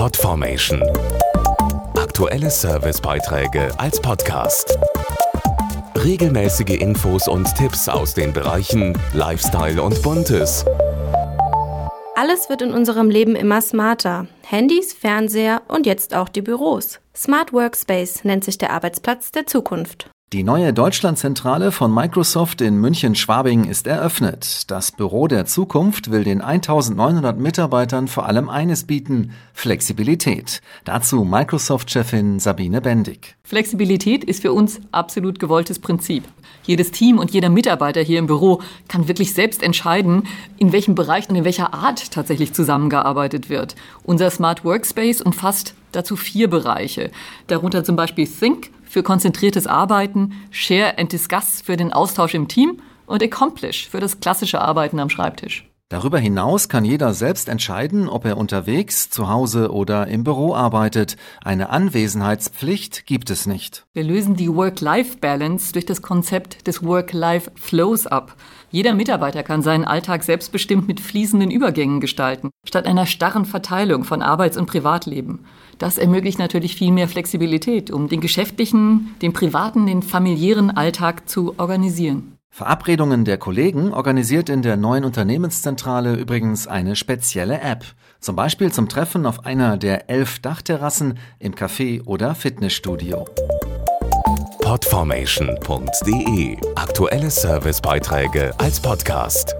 Podformation. Aktuelle Servicebeiträge als Podcast. Regelmäßige Infos und Tipps aus den Bereichen Lifestyle und Buntes. Alles wird in unserem Leben immer smarter. Handys, Fernseher und jetzt auch die Büros. Smart Workspace nennt sich der Arbeitsplatz der Zukunft. Die neue Deutschlandzentrale von Microsoft in München-Schwabing ist eröffnet. Das Büro der Zukunft will den 1900 Mitarbeitern vor allem eines bieten, Flexibilität. Dazu Microsoft-Chefin Sabine Bendig. Flexibilität ist für uns absolut gewolltes Prinzip. Jedes Team und jeder Mitarbeiter hier im Büro kann wirklich selbst entscheiden, in welchem Bereich und in welcher Art tatsächlich zusammengearbeitet wird. Unser Smart Workspace umfasst dazu vier Bereiche. Darunter zum Beispiel Think, für konzentriertes Arbeiten, Share and Discuss für den Austausch im Team und Accomplish für das klassische Arbeiten am Schreibtisch. Darüber hinaus kann jeder selbst entscheiden, ob er unterwegs, zu Hause oder im Büro arbeitet. Eine Anwesenheitspflicht gibt es nicht. Wir lösen die Work-Life-Balance durch das Konzept des Work-Life-Flows ab. Jeder Mitarbeiter kann seinen Alltag selbstbestimmt mit fließenden Übergängen gestalten, statt einer starren Verteilung von Arbeits- und Privatleben. Das ermöglicht natürlich viel mehr Flexibilität, um den geschäftlichen, den privaten, den familiären Alltag zu organisieren. Verabredungen der Kollegen organisiert in der neuen Unternehmenszentrale übrigens eine spezielle App. Zum Beispiel zum Treffen auf einer der elf Dachterrassen im Café oder Fitnessstudio. Podformation.de Aktuelle Servicebeiträge als Podcast.